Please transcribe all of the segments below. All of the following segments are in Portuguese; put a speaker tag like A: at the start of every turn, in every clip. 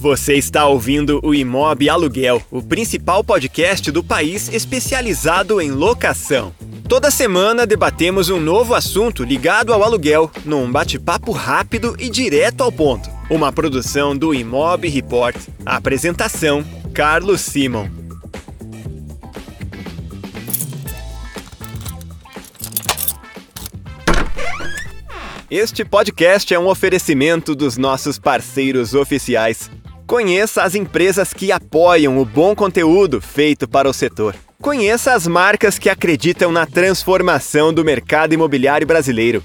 A: Você está ouvindo o Imob Aluguel, o principal podcast do país especializado em locação. Toda semana debatemos um novo assunto ligado ao aluguel, num bate-papo rápido e direto ao ponto. Uma produção do Imob Report. apresentação: Carlos Simon. Este podcast é um oferecimento dos nossos parceiros oficiais. Conheça as empresas que apoiam o bom conteúdo feito para o setor. Conheça as marcas que acreditam na transformação do mercado imobiliário brasileiro.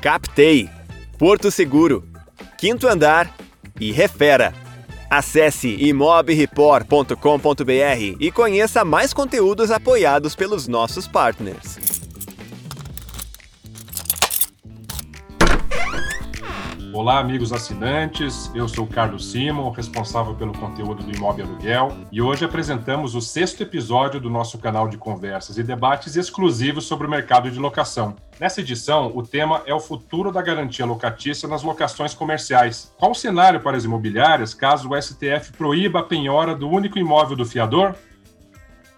A: Captei, Porto Seguro, Quinto Andar e Refera. Acesse imobreport.com.br e conheça mais conteúdos apoiados pelos nossos partners.
B: Olá, amigos assinantes. Eu sou Carlos Simon, responsável pelo conteúdo do Imóvel Aluguel, e hoje apresentamos o sexto episódio do nosso canal de conversas e debates exclusivos sobre o mercado de locação. Nessa edição, o tema é o futuro da garantia locatícia nas locações comerciais. Qual o cenário para as imobiliárias caso o STF proíba a penhora do único imóvel do fiador?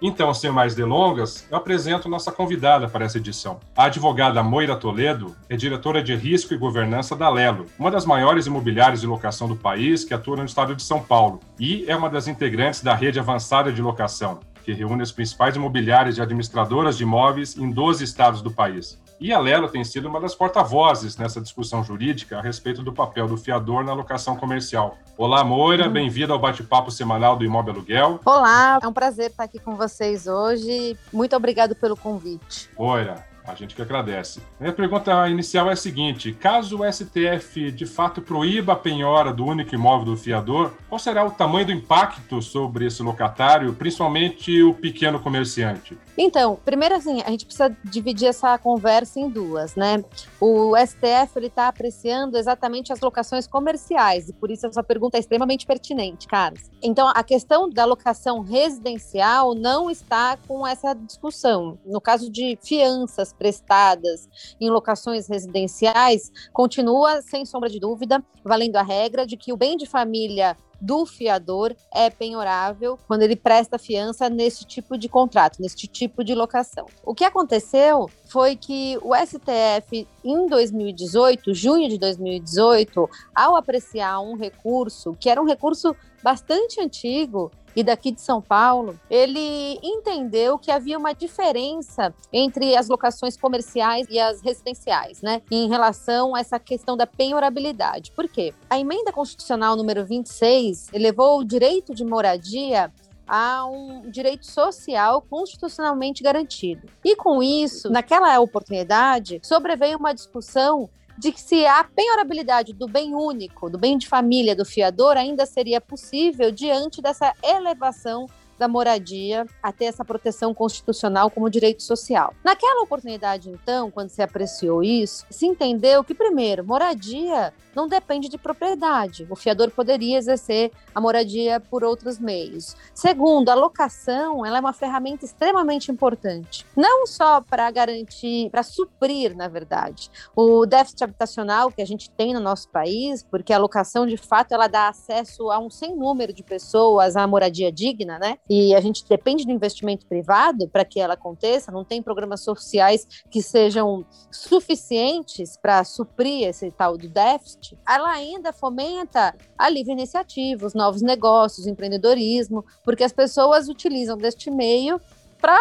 B: Então, sem mais delongas, eu apresento nossa convidada para essa edição. A advogada Moira Toledo é diretora de risco e governança da Lelo, uma das maiores imobiliárias de locação do país que atua no estado de São Paulo, e é uma das integrantes da rede avançada de locação, que reúne as principais imobiliárias e administradoras de imóveis em 12 estados do país. E a Lelo tem sido uma das porta-vozes nessa discussão jurídica a respeito do papel do fiador na locação comercial. Olá, Moira, uhum. bem-vinda ao bate-papo semanal do Imóvel Aluguel.
C: Olá, é um prazer estar aqui com vocês hoje. Muito obrigado pelo convite.
B: Moira, a gente que agradece. Minha pergunta inicial é a seguinte: caso o STF de fato proíba a penhora do único imóvel do fiador, qual será o tamanho do impacto sobre esse locatário, principalmente o pequeno comerciante?
C: Então, primeiro assim, a gente precisa dividir essa conversa em duas, né? O STF ele está apreciando exatamente as locações comerciais e por isso essa pergunta é extremamente pertinente, Carlos. Então, a questão da locação residencial não está com essa discussão. No caso de fianças prestadas em locações residenciais, continua, sem sombra de dúvida, valendo a regra de que o bem de família do fiador é penhorável quando ele presta fiança nesse tipo de contrato, nesse tipo de locação. O que aconteceu foi que o STF, em 2018, junho de 2018, ao apreciar um recurso, que era um recurso bastante antigo, e daqui de São Paulo, ele entendeu que havia uma diferença entre as locações comerciais e as residenciais, né, em relação a essa questão da penhorabilidade. Por quê? A emenda constitucional número 26 elevou o direito de moradia a um direito social constitucionalmente garantido. E com isso, naquela oportunidade, sobreveio uma discussão de que se a penhorabilidade do bem único, do bem de família do fiador ainda seria possível diante dessa elevação da moradia a ter essa proteção constitucional como direito social. Naquela oportunidade, então, quando se apreciou isso, se entendeu que, primeiro, moradia não depende de propriedade. O fiador poderia exercer a moradia por outros meios. Segundo, a locação ela é uma ferramenta extremamente importante, não só para garantir, para suprir, na verdade, o déficit habitacional que a gente tem no nosso país, porque a locação, de fato, ela dá acesso a um sem número de pessoas à moradia digna, né? E a gente depende do investimento privado para que ela aconteça, não tem programas sociais que sejam suficientes para suprir esse tal do déficit ela ainda fomenta a livre iniciativa, os novos negócios, o empreendedorismo, porque as pessoas utilizam deste meio para,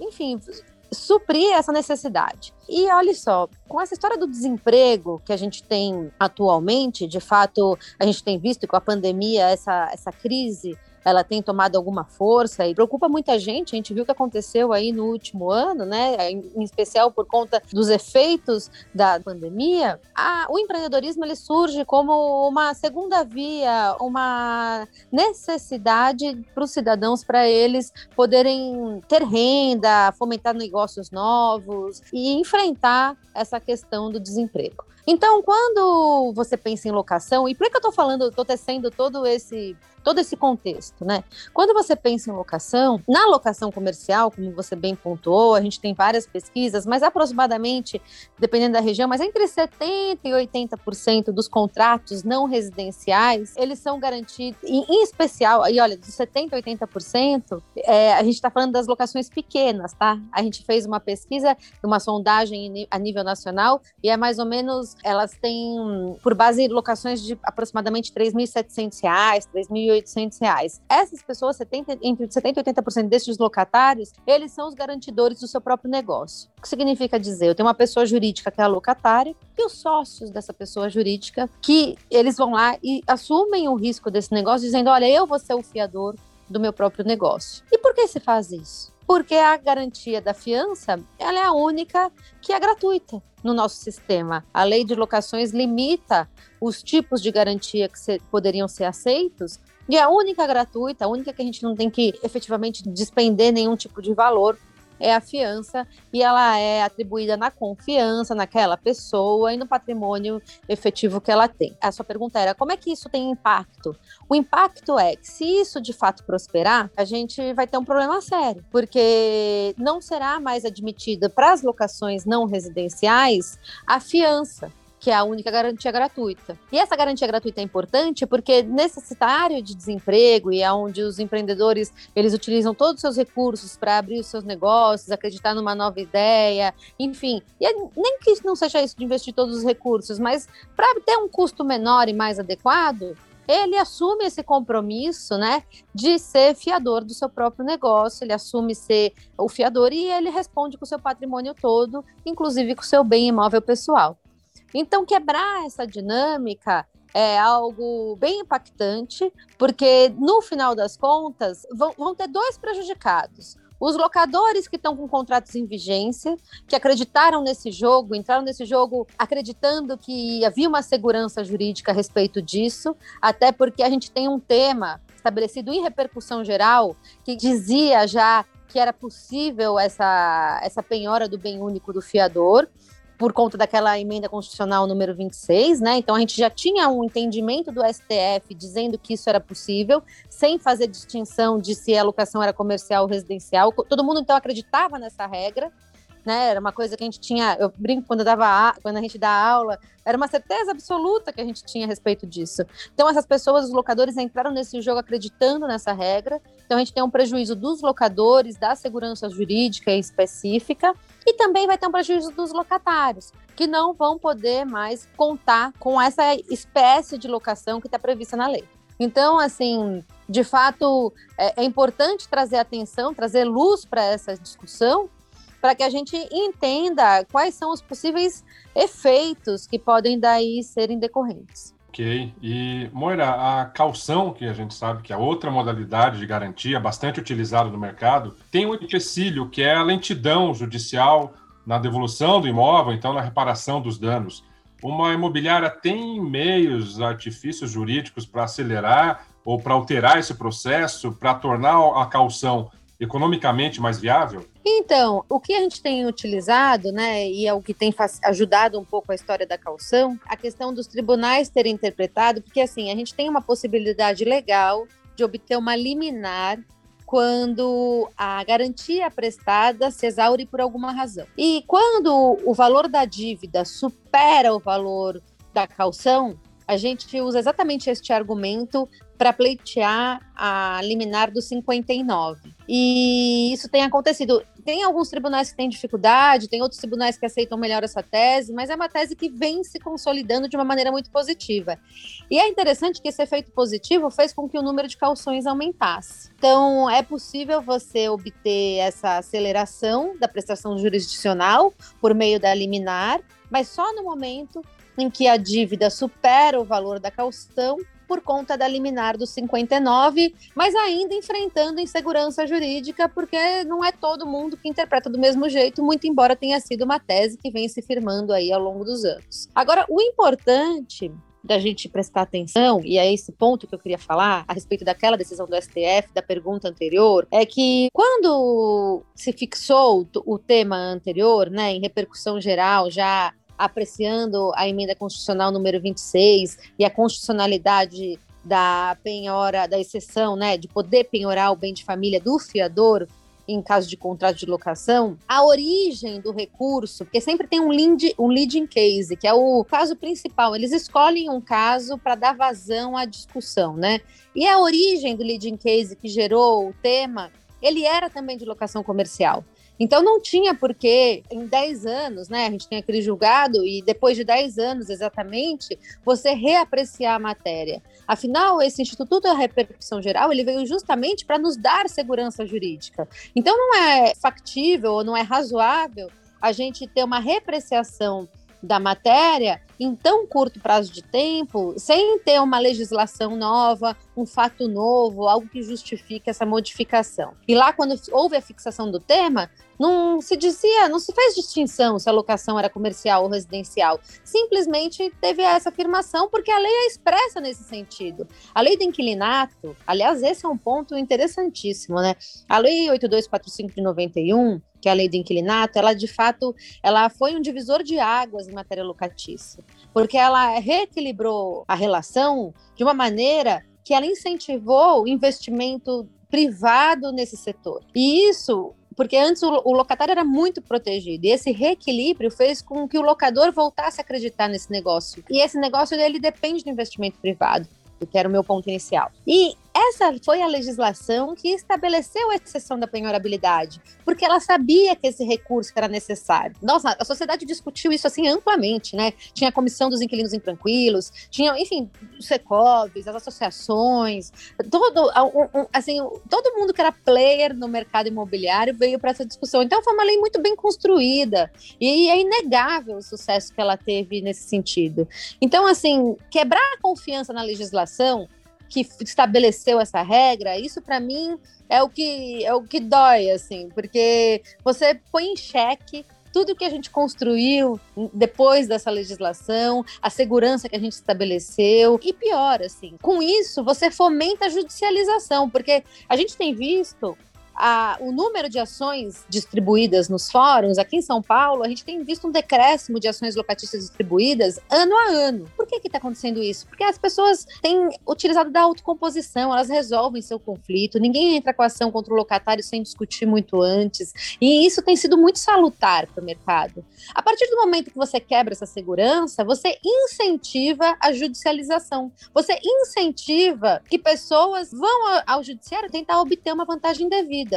C: enfim, suprir essa necessidade. E olha só, com essa história do desemprego que a gente tem atualmente, de fato, a gente tem visto com a pandemia essa, essa crise ela tem tomado alguma força e preocupa muita gente. A gente viu o que aconteceu aí no último ano, né? Em especial por conta dos efeitos da pandemia. A, o empreendedorismo ele surge como uma segunda via, uma necessidade para os cidadãos para eles poderem ter renda, fomentar negócios novos e enfrentar essa questão do desemprego. Então, quando você pensa em locação, e por que eu estou falando, estou tecendo todo esse todo esse contexto, né? Quando você pensa em locação, na locação comercial, como você bem pontuou, a gente tem várias pesquisas, mas aproximadamente, dependendo da região, mas entre 70% e 80% dos contratos não residenciais, eles são garantidos, em, em especial, e olha, dos 70% a 80%, é, a gente está falando das locações pequenas, tá? A gente fez uma pesquisa, uma sondagem a nível nacional, e é mais ou menos, elas têm por base locações de aproximadamente R$ 3.700, R$ 3.800, 1.800 reais. Essas pessoas, 70, entre 70% e 80% desses locatários, eles são os garantidores do seu próprio negócio. O que significa dizer? Eu tenho uma pessoa jurídica que é a locatária e os sócios dessa pessoa jurídica que eles vão lá e assumem o risco desse negócio, dizendo: olha, eu vou ser o fiador do meu próprio negócio. E por que se faz isso? Porque a garantia da fiança ela é a única que é gratuita no nosso sistema. A lei de locações limita os tipos de garantia que se, poderiam ser aceitos e a única gratuita, a única que a gente não tem que efetivamente despender nenhum tipo de valor é a fiança e ela é atribuída na confiança naquela pessoa e no patrimônio efetivo que ela tem. A sua pergunta era como é que isso tem impacto? O impacto é que se isso de fato prosperar, a gente vai ter um problema sério, porque não será mais admitida para as locações não residenciais a fiança que é a única garantia gratuita. E essa garantia gratuita é importante porque nesse cenário de desemprego e é onde os empreendedores eles utilizam todos os seus recursos para abrir os seus negócios, acreditar numa nova ideia, enfim, e é, nem que não seja isso de investir todos os recursos, mas para ter um custo menor e mais adequado, ele assume esse compromisso, né, de ser fiador do seu próprio negócio, ele assume ser o fiador e ele responde com o seu patrimônio todo, inclusive com o seu bem imóvel pessoal. Então, quebrar essa dinâmica é algo bem impactante, porque no final das contas vão, vão ter dois prejudicados. Os locadores que estão com contratos em vigência, que acreditaram nesse jogo, entraram nesse jogo acreditando que havia uma segurança jurídica a respeito disso, até porque a gente tem um tema estabelecido em repercussão geral que dizia já que era possível essa, essa penhora do bem único do fiador por conta daquela emenda constitucional número 26, né? Então a gente já tinha um entendimento do STF dizendo que isso era possível, sem fazer distinção de se a locação era comercial ou residencial. Todo mundo então acreditava nessa regra né? Era uma coisa que a gente tinha, eu brinco quando eu dava quando a gente dá aula, era uma certeza absoluta que a gente tinha a respeito disso. Então essas pessoas, os locadores entraram nesse jogo acreditando nessa regra. Então a gente tem um prejuízo dos locadores, da segurança jurídica específica e também vai ter um prejuízo dos locatários, que não vão poder mais contar com essa espécie de locação que está prevista na lei. Então, assim, de fato, é, é importante trazer atenção, trazer luz para essa discussão, para que a gente entenda quais são os possíveis efeitos que podem daí serem decorrentes.
B: Ok. E, Moira, a calção, que a gente sabe que é outra modalidade de garantia bastante utilizada no mercado, tem um empecilho, que é a lentidão judicial na devolução do imóvel, então na reparação dos danos. Uma imobiliária tem meios, artifícios jurídicos para acelerar ou para alterar esse processo, para tornar a calção economicamente mais viável?
C: Então, o que a gente tem utilizado, né, e é o que tem ajudado um pouco a história da calção, a questão dos tribunais terem interpretado, porque assim, a gente tem uma possibilidade legal de obter uma liminar quando a garantia prestada se exaure por alguma razão. E quando o valor da dívida supera o valor da calção, a gente usa exatamente este argumento para pleitear a liminar do 59. E isso tem acontecido. Tem alguns tribunais que têm dificuldade, tem outros tribunais que aceitam melhor essa tese, mas é uma tese que vem se consolidando de uma maneira muito positiva. E é interessante que esse efeito positivo fez com que o número de calções aumentasse. Então, é possível você obter essa aceleração da prestação jurisdicional por meio da liminar, mas só no momento em que a dívida supera o valor da calção por conta da liminar do 59, mas ainda enfrentando insegurança jurídica, porque não é todo mundo que interpreta do mesmo jeito, muito embora tenha sido uma tese que vem se firmando aí ao longo dos anos. Agora, o importante da gente prestar atenção, e é esse ponto que eu queria falar a respeito daquela decisão do STF, da pergunta anterior, é que quando se fixou o tema anterior, né, em repercussão geral, já apreciando a emenda constitucional número 26 e a constitucionalidade da penhora, da exceção, né, de poder penhorar o bem de família do fiador em caso de contrato de locação, a origem do recurso, porque sempre tem um, lead, um leading case, que é o caso principal. Eles escolhem um caso para dar vazão à discussão, né? E a origem do leading case que gerou o tema, ele era também de locação comercial. Então não tinha porquê, em 10 anos, né? A gente tem aquele julgado, e depois de 10 anos exatamente, você reapreciar a matéria. Afinal, esse Instituto da Repercussão Geral, ele veio justamente para nos dar segurança jurídica. Então não é factível ou não é razoável a gente ter uma repreciação da matéria em tão curto prazo de tempo, sem ter uma legislação nova, um fato novo, algo que justifique essa modificação. E lá, quando houve a fixação do tema, não se dizia, não se fez distinção se a locação era comercial ou residencial. Simplesmente teve essa afirmação porque a lei é expressa nesse sentido. A lei do inquilinato, aliás, esse é um ponto interessantíssimo, né? A lei 8245 de 91, que é a lei do inquilinato, ela de fato, ela foi um divisor de águas em matéria locatícia, porque ela reequilibrou a relação de uma maneira que ela incentivou o investimento privado nesse setor. E isso porque antes o, locatário era muito protegido e esse reequilíbrio fez com que o locador voltasse a acreditar nesse negócio. E esse negócio ele depende do investimento privado, que era o meu ponto inicial. E essa foi a legislação que estabeleceu a exceção da penhorabilidade, porque ela sabia que esse recurso era necessário. Nossa, a sociedade discutiu isso assim amplamente, né? Tinha a comissão dos inquilinos intranquilos, tinha, enfim, os secovs, as associações, todo, assim, todo mundo que era player no mercado imobiliário veio para essa discussão. Então foi uma lei muito bem construída e é inegável o sucesso que ela teve nesse sentido. Então, assim, quebrar a confiança na legislação que estabeleceu essa regra, isso para mim é o que é o que dói, assim, porque você põe em xeque tudo que a gente construiu depois dessa legislação, a segurança que a gente estabeleceu, e pior, assim, com isso você fomenta a judicialização, porque a gente tem visto a, o número de ações distribuídas nos fóruns, aqui em São Paulo, a gente tem visto um decréscimo de ações locatistas distribuídas ano a ano. Por que está acontecendo isso? Porque as pessoas têm utilizado da autocomposição, elas resolvem seu conflito, ninguém entra com ação contra o locatário sem discutir muito antes, e isso tem sido muito salutar para o mercado. A partir do momento que você quebra essa segurança, você incentiva a judicialização, você incentiva que pessoas vão ao judiciário tentar obter uma vantagem devida.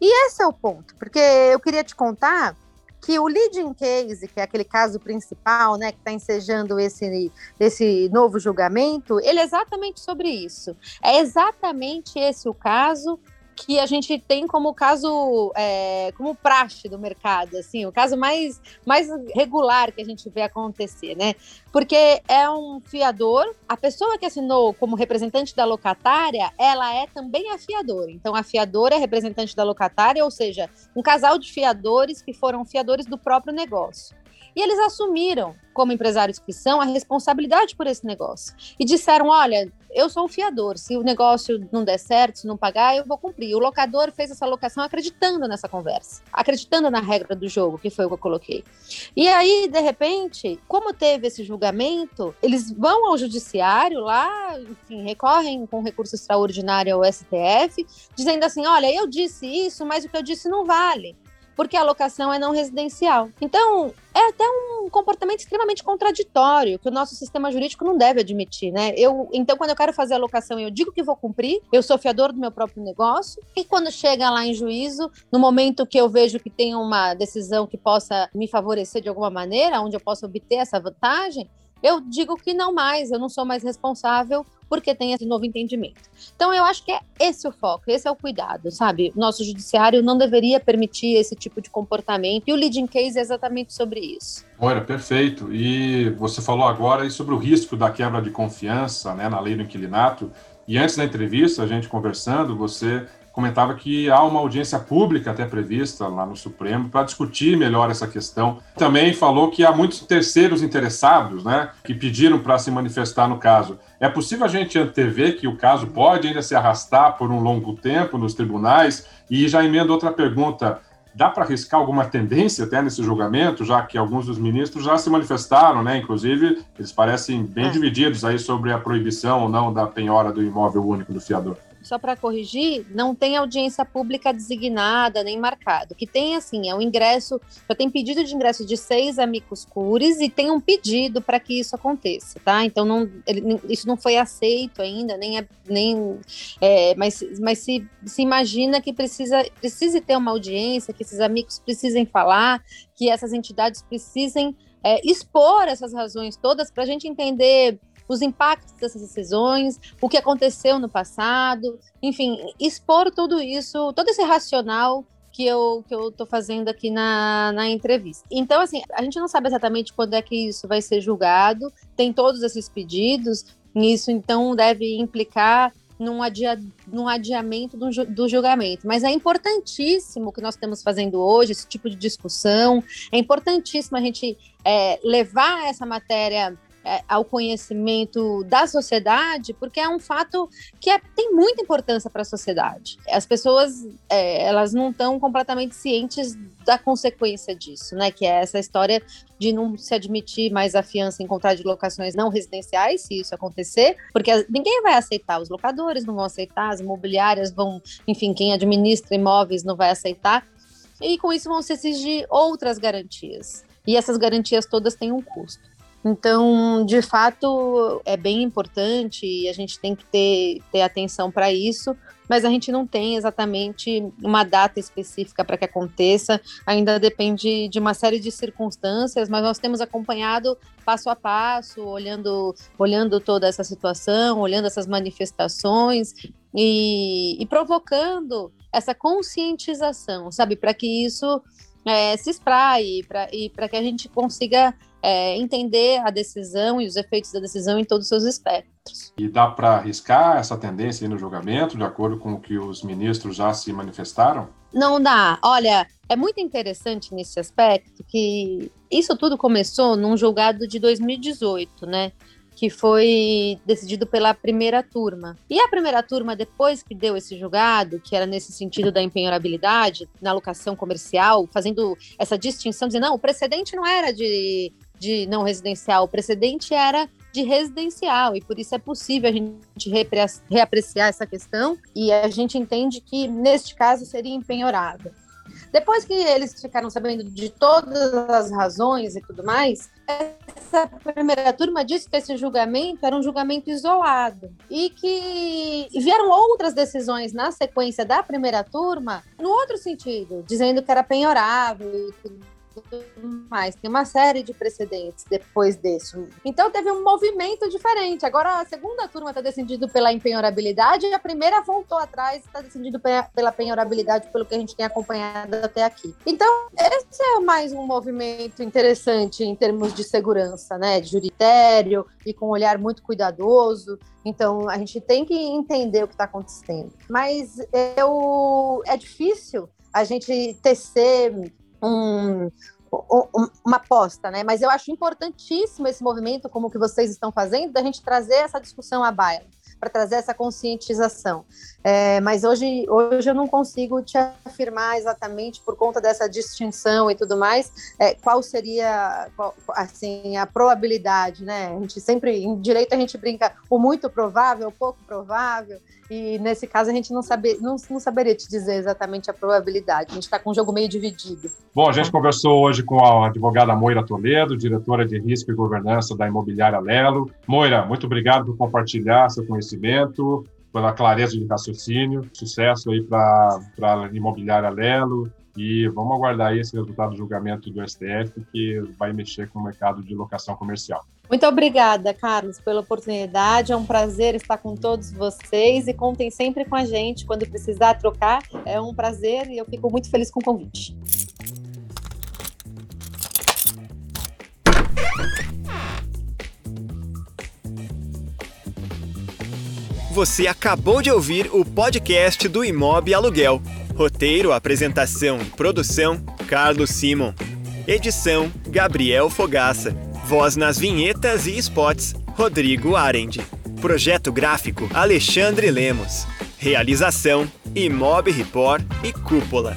C: E esse é o ponto, porque eu queria te contar que o leading case, que é aquele caso principal, né, que está ensejando esse, esse novo julgamento, ele é exatamente sobre isso. É exatamente esse o caso que a gente tem como caso, é, como praxe do mercado, assim, o caso mais, mais regular que a gente vê acontecer, né? Porque é um fiador, a pessoa que assinou como representante da locatária, ela é também a fiadora. Então, a fiadora é representante da locatária, ou seja, um casal de fiadores que foram fiadores do próprio negócio. E eles assumiram, como empresários que são, a responsabilidade por esse negócio. E disseram: olha, eu sou o fiador, se o negócio não der certo, se não pagar, eu vou cumprir. O locador fez essa locação acreditando nessa conversa, acreditando na regra do jogo, que foi o que eu coloquei. E aí, de repente, como teve esse julgamento, eles vão ao judiciário lá, enfim, recorrem com recurso extraordinário ao STF, dizendo assim: olha, eu disse isso, mas o que eu disse não vale porque a locação é não residencial. Então, é até um comportamento extremamente contraditório, que o nosso sistema jurídico não deve admitir, né? Eu, então, quando eu quero fazer a locação, eu digo que vou cumprir, eu sou fiador do meu próprio negócio, e quando chega lá em juízo, no momento que eu vejo que tem uma decisão que possa me favorecer de alguma maneira, onde eu possa obter essa vantagem, eu digo que não mais, eu não sou mais responsável porque tem esse novo entendimento. Então, eu acho que é esse o foco, esse é o cuidado, sabe? Nosso judiciário não deveria permitir esse tipo de comportamento e o leading case é exatamente sobre isso.
B: Olha, perfeito. E você falou agora sobre o risco da quebra de confiança né, na lei do inquilinato. E antes da entrevista, a gente conversando, você comentava que há uma audiência pública até prevista lá no Supremo para discutir melhor essa questão. Também falou que há muitos terceiros interessados, né, que pediram para se manifestar no caso. É possível a gente antever que o caso pode ainda se arrastar por um longo tempo nos tribunais? E já emendo outra pergunta. Dá para arriscar alguma tendência até nesse julgamento, já que alguns dos ministros já se manifestaram, né? Inclusive, eles parecem bem é. divididos aí sobre a proibição ou não da penhora do imóvel único do fiador
C: só para corrigir, não tem audiência pública designada nem marcado. Que tem assim, é um ingresso, já tem pedido de ingresso de seis amigos cures e tem um pedido para que isso aconteça, tá? Então não, ele, isso não foi aceito ainda, nem, é, nem é, mas, mas se, se imagina que precisa precise ter uma audiência, que esses amigos precisem falar, que essas entidades precisem é, expor essas razões todas para a gente entender os impactos dessas decisões, o que aconteceu no passado, enfim, expor tudo isso, todo esse racional que eu que eu tô fazendo aqui na, na entrevista. Então, assim, a gente não sabe exatamente quando é que isso vai ser julgado, tem todos esses pedidos, isso então deve implicar num, adia, num adiamento do, do, julgamento. Mas é importantíssimo o que nós estamos fazendo hoje, esse tipo de discussão, é importantíssimo a gente é, levar essa matéria ao conhecimento da sociedade, porque é um fato que é, tem muita importância para a sociedade. As pessoas é, elas não estão completamente cientes da consequência disso, né? Que é essa história de não se admitir mais a fiança em contrato de locações não residenciais, se isso acontecer, porque ninguém vai aceitar, os locadores não vão aceitar, as imobiliárias vão, enfim, quem administra imóveis não vai aceitar, e com isso vão se exigir outras garantias. E essas garantias todas têm um custo. Então, de fato, é bem importante e a gente tem que ter, ter atenção para isso, mas a gente não tem exatamente uma data específica para que aconteça, ainda depende de uma série de circunstâncias, mas nós temos acompanhado passo a passo, olhando, olhando toda essa situação, olhando essas manifestações e, e provocando essa conscientização, sabe, para que isso é, se espraie pra, e para que a gente consiga é, entender a decisão e os efeitos da decisão em todos os seus espectros.
B: E dá para arriscar essa tendência no julgamento, de acordo com o que os ministros já se manifestaram?
C: Não dá. Olha, é muito interessante nesse aspecto que isso tudo começou num julgado de 2018, né? que foi decidido pela primeira turma. E a primeira turma, depois que deu esse julgado, que era nesse sentido da empenhorabilidade na locação comercial, fazendo essa distinção, dizendo, não, o precedente não era de de não residencial, o precedente era de residencial e por isso é possível a gente reapreciar essa questão e a gente entende que neste caso seria empenhorada. Depois que eles ficaram sabendo de todas as razões e tudo mais, essa primeira turma disse que esse julgamento era um julgamento isolado e que vieram outras decisões na sequência da primeira turma no outro sentido, dizendo que era penhorável e tudo mais. Tem uma série de precedentes depois disso. Então teve um movimento diferente. Agora a segunda turma está decidindo pela empenhorabilidade e a primeira voltou atrás e está decidindo pela penhorabilidade, pelo que a gente tem acompanhado até aqui. Então, esse é mais um movimento interessante em termos de segurança, né? De juritério e com um olhar muito cuidadoso. Então, a gente tem que entender o que está acontecendo. Mas eu, é difícil a gente tecer um, uma aposta, né? Mas eu acho importantíssimo esse movimento, como que vocês estão fazendo, da gente trazer essa discussão à baila, para trazer essa conscientização. É, mas hoje, hoje eu não consigo te afirmar exatamente por conta dessa distinção e tudo mais, é, qual seria qual, assim a probabilidade, né? A gente sempre em direito a gente brinca o muito provável, o pouco provável. E nesse caso a gente não, saber, não, não saberia te dizer exatamente a probabilidade. A gente está com um jogo meio dividido.
B: Bom, a gente conversou hoje com a advogada Moira Toledo, diretora de risco e governança da Imobiliária Lelo. Moira, muito obrigado por compartilhar seu conhecimento, pela clareza de raciocínio. Sucesso aí para a Imobiliária Lelo. E vamos aguardar esse resultado do julgamento do STF, que vai mexer com o mercado de locação comercial.
C: Muito obrigada, Carlos, pela oportunidade. É um prazer estar com todos vocês e contem sempre com a gente quando precisar trocar. É um prazer e eu fico muito feliz com o convite.
A: Você acabou de ouvir o podcast do Imob Aluguel. Roteiro, apresentação e produção: Carlos Simon. Edição: Gabriel Fogaça. Voz nas vinhetas e spots, Rodrigo Arendi. Projeto gráfico, Alexandre Lemos. Realização, Imob Report e Cúpula.